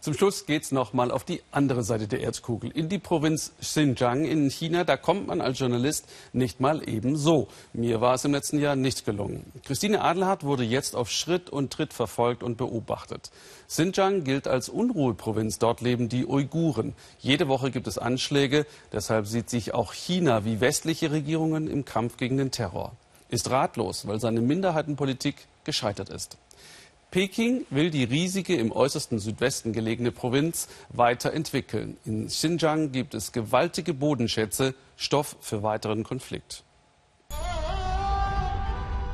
Zum Schluss geht es nochmal auf die andere Seite der Erdkugel, in die Provinz Xinjiang in China. Da kommt man als Journalist nicht mal eben so. Mir war es im letzten Jahr nicht gelungen. Christine Adelhardt wurde jetzt auf Schritt und Tritt verfolgt und beobachtet. Xinjiang gilt als Unruheprovinz. Dort leben die Uiguren. Jede Woche gibt es Anschläge. Deshalb sieht sich auch China wie westliche Regierungen im Kampf gegen den Terror. Ist ratlos, weil seine Minderheitenpolitik gescheitert ist. Peking will die riesige im äußersten Südwesten gelegene Provinz weiterentwickeln. In Xinjiang gibt es gewaltige Bodenschätze, Stoff für weiteren Konflikt.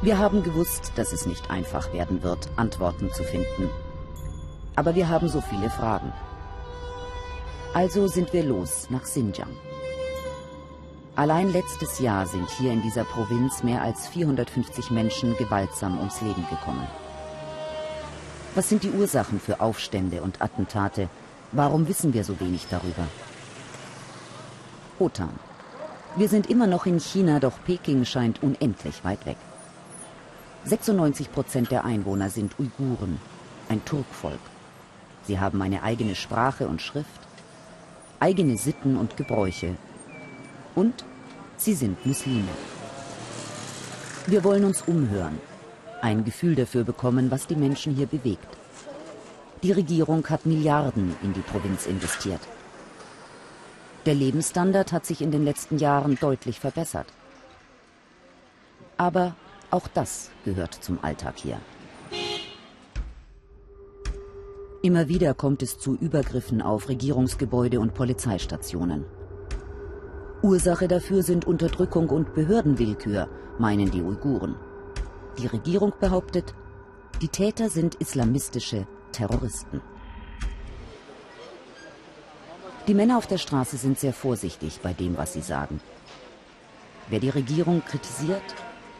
Wir haben gewusst, dass es nicht einfach werden wird, Antworten zu finden. Aber wir haben so viele Fragen. Also sind wir los nach Xinjiang. Allein letztes Jahr sind hier in dieser Provinz mehr als 450 Menschen gewaltsam ums Leben gekommen. Was sind die Ursachen für Aufstände und Attentate? Warum wissen wir so wenig darüber? Hotan. Wir sind immer noch in China, doch Peking scheint unendlich weit weg. 96 Prozent der Einwohner sind Uiguren, ein Turkvolk. Sie haben eine eigene Sprache und Schrift, eigene Sitten und Gebräuche. Und sie sind Muslime. Wir wollen uns umhören, ein Gefühl dafür bekommen, was die Menschen hier bewegt. Die Regierung hat Milliarden in die Provinz investiert. Der Lebensstandard hat sich in den letzten Jahren deutlich verbessert. Aber auch das gehört zum Alltag hier. Immer wieder kommt es zu Übergriffen auf Regierungsgebäude und Polizeistationen. Ursache dafür sind Unterdrückung und Behördenwillkür, meinen die Uiguren. Die Regierung behauptet, die Täter sind islamistische Terroristen. Die Männer auf der Straße sind sehr vorsichtig bei dem, was sie sagen. Wer die Regierung kritisiert,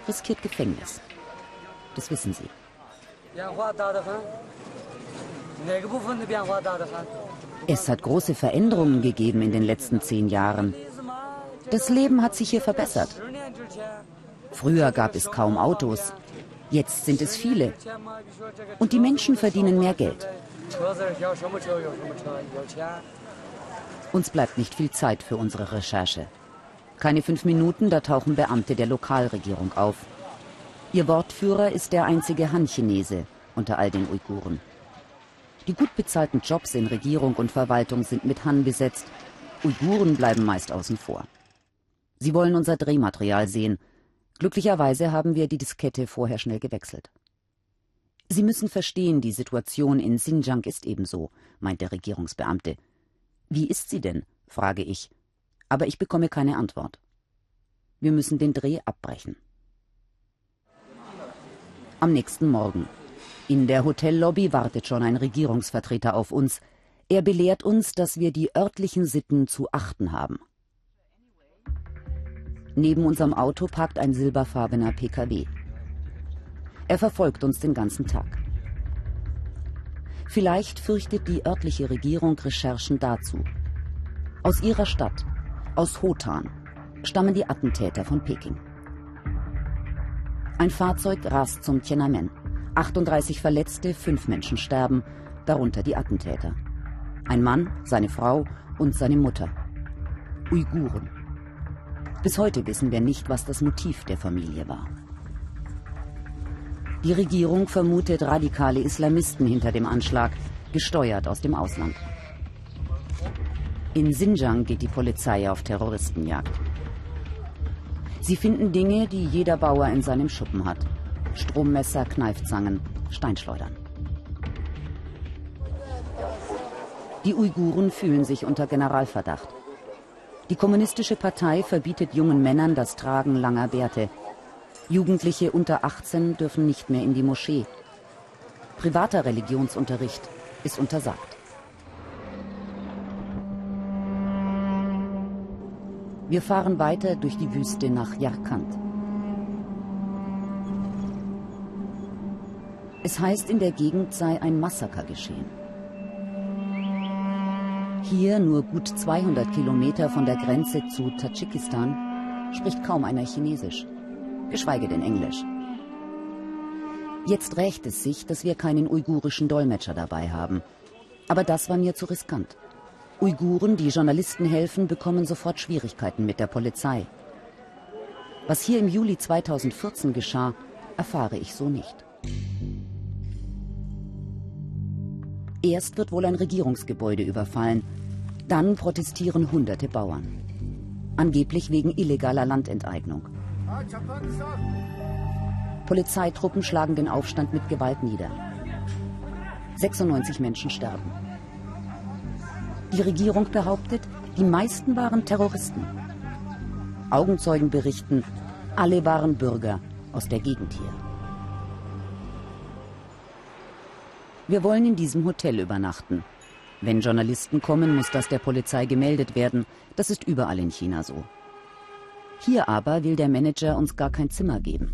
riskiert Gefängnis. Das wissen sie. Es hat große Veränderungen gegeben in den letzten zehn Jahren. Das Leben hat sich hier verbessert. Früher gab es kaum Autos. Jetzt sind es viele. Und die Menschen verdienen mehr Geld. Uns bleibt nicht viel Zeit für unsere Recherche. Keine fünf Minuten, da tauchen Beamte der Lokalregierung auf. Ihr Wortführer ist der einzige Han-Chinese unter all den Uiguren. Die gut bezahlten Jobs in Regierung und Verwaltung sind mit Han besetzt. Uiguren bleiben meist außen vor. Sie wollen unser Drehmaterial sehen. Glücklicherweise haben wir die Diskette vorher schnell gewechselt. Sie müssen verstehen, die Situation in Xinjiang ist ebenso, meint der Regierungsbeamte. Wie ist sie denn? frage ich. Aber ich bekomme keine Antwort. Wir müssen den Dreh abbrechen. Am nächsten Morgen. In der Hotellobby wartet schon ein Regierungsvertreter auf uns. Er belehrt uns, dass wir die örtlichen Sitten zu achten haben. Neben unserem Auto parkt ein silberfarbener PKW. Er verfolgt uns den ganzen Tag. Vielleicht fürchtet die örtliche Regierung Recherchen dazu. Aus ihrer Stadt, aus Hotan, stammen die Attentäter von Peking. Ein Fahrzeug rast zum Tiananmen. 38 Verletzte, fünf Menschen sterben, darunter die Attentäter. Ein Mann, seine Frau und seine Mutter. Uiguren. Bis heute wissen wir nicht, was das Motiv der Familie war. Die Regierung vermutet radikale Islamisten hinter dem Anschlag, gesteuert aus dem Ausland. In Xinjiang geht die Polizei auf Terroristenjagd. Sie finden Dinge, die jeder Bauer in seinem Schuppen hat. Strommesser, Kneifzangen, Steinschleudern. Die Uiguren fühlen sich unter Generalverdacht. Die kommunistische Partei verbietet jungen Männern das Tragen langer Bärte. Jugendliche unter 18 dürfen nicht mehr in die Moschee. Privater Religionsunterricht ist untersagt. Wir fahren weiter durch die Wüste nach Yarkand. Es heißt, in der Gegend sei ein Massaker geschehen. Hier, nur gut 200 Kilometer von der Grenze zu Tadschikistan, spricht kaum einer Chinesisch, geschweige denn Englisch. Jetzt rächt es sich, dass wir keinen uigurischen Dolmetscher dabei haben. Aber das war mir zu riskant. Uiguren, die Journalisten helfen, bekommen sofort Schwierigkeiten mit der Polizei. Was hier im Juli 2014 geschah, erfahre ich so nicht. Erst wird wohl ein Regierungsgebäude überfallen, dann protestieren hunderte Bauern. Angeblich wegen illegaler Landenteignung. Polizeitruppen schlagen den Aufstand mit Gewalt nieder. 96 Menschen sterben. Die Regierung behauptet, die meisten waren Terroristen. Augenzeugen berichten, alle waren Bürger aus der Gegend hier. Wir wollen in diesem Hotel übernachten. Wenn Journalisten kommen, muss das der Polizei gemeldet werden. Das ist überall in China so. Hier aber will der Manager uns gar kein Zimmer geben.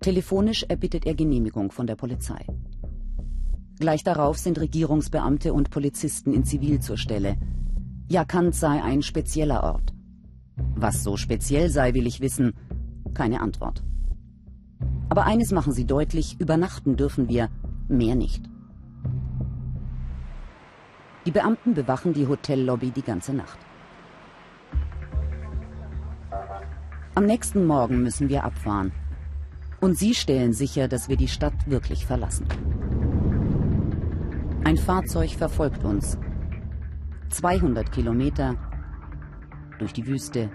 Telefonisch erbittet er Genehmigung von der Polizei. Gleich darauf sind Regierungsbeamte und Polizisten in Zivil zur Stelle. Jakant sei ein spezieller Ort. Was so speziell sei, will ich wissen. Keine Antwort. Aber eines machen sie deutlich, übernachten dürfen wir, mehr nicht. Die Beamten bewachen die Hotellobby die ganze Nacht. Am nächsten Morgen müssen wir abfahren. Und sie stellen sicher, dass wir die Stadt wirklich verlassen. Ein Fahrzeug verfolgt uns. 200 Kilometer durch die Wüste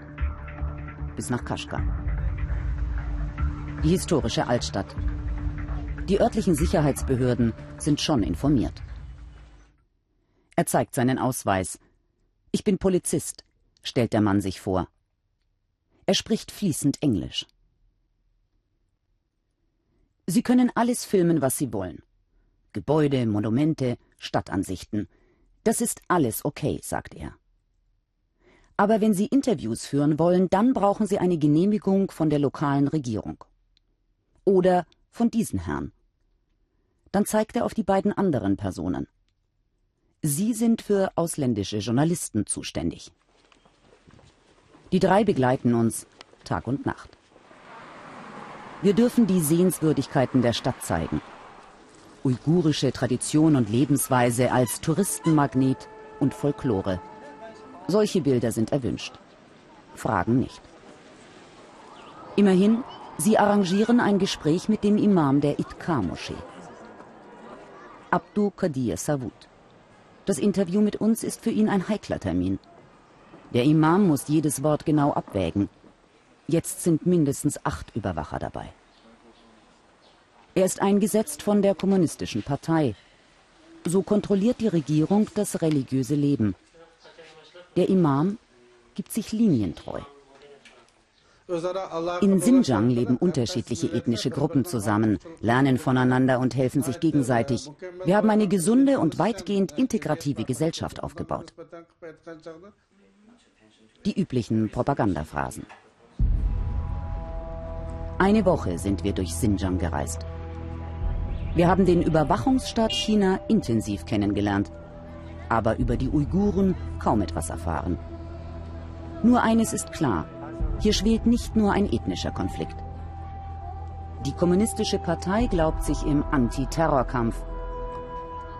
bis nach Kaschgar. Die historische Altstadt. Die örtlichen Sicherheitsbehörden sind schon informiert. Er zeigt seinen Ausweis. Ich bin Polizist, stellt der Mann sich vor. Er spricht fließend Englisch. Sie können alles filmen, was Sie wollen. Gebäude, Monumente, Stadtansichten. Das ist alles okay, sagt er. Aber wenn Sie Interviews führen wollen, dann brauchen Sie eine Genehmigung von der lokalen Regierung. Oder von diesen Herrn. Dann zeigt er auf die beiden anderen Personen. Sie sind für ausländische Journalisten zuständig. Die drei begleiten uns Tag und Nacht. Wir dürfen die Sehenswürdigkeiten der Stadt zeigen uigurische Tradition und Lebensweise als Touristenmagnet und Folklore. Solche Bilder sind erwünscht. Fragen nicht. Immerhin, sie arrangieren ein Gespräch mit dem Imam der Itkar-Moschee. Abdu Qadir Savut. Das Interview mit uns ist für ihn ein heikler Termin. Der Imam muss jedes Wort genau abwägen. Jetzt sind mindestens acht Überwacher dabei. Er ist eingesetzt von der Kommunistischen Partei. So kontrolliert die Regierung das religiöse Leben. Der Imam gibt sich linientreu. In Xinjiang leben unterschiedliche ethnische Gruppen zusammen, lernen voneinander und helfen sich gegenseitig. Wir haben eine gesunde und weitgehend integrative Gesellschaft aufgebaut. Die üblichen Propagandaphrasen. Eine Woche sind wir durch Xinjiang gereist. Wir haben den Überwachungsstaat China intensiv kennengelernt, aber über die Uiguren kaum etwas erfahren. Nur eines ist klar, hier schwelt nicht nur ein ethnischer Konflikt. Die kommunistische Partei glaubt sich im Antiterrorkampf.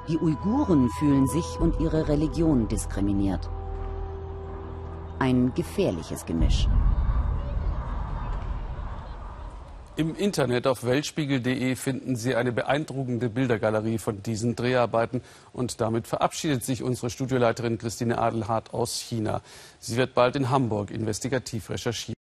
Die Uiguren fühlen sich und ihre Religion diskriminiert. Ein gefährliches Gemisch. Im Internet auf weltspiegel.de finden Sie eine beeindruckende Bildergalerie von diesen Dreharbeiten. Und damit verabschiedet sich unsere Studioleiterin Christine Adelhardt aus China. Sie wird bald in Hamburg investigativ recherchieren.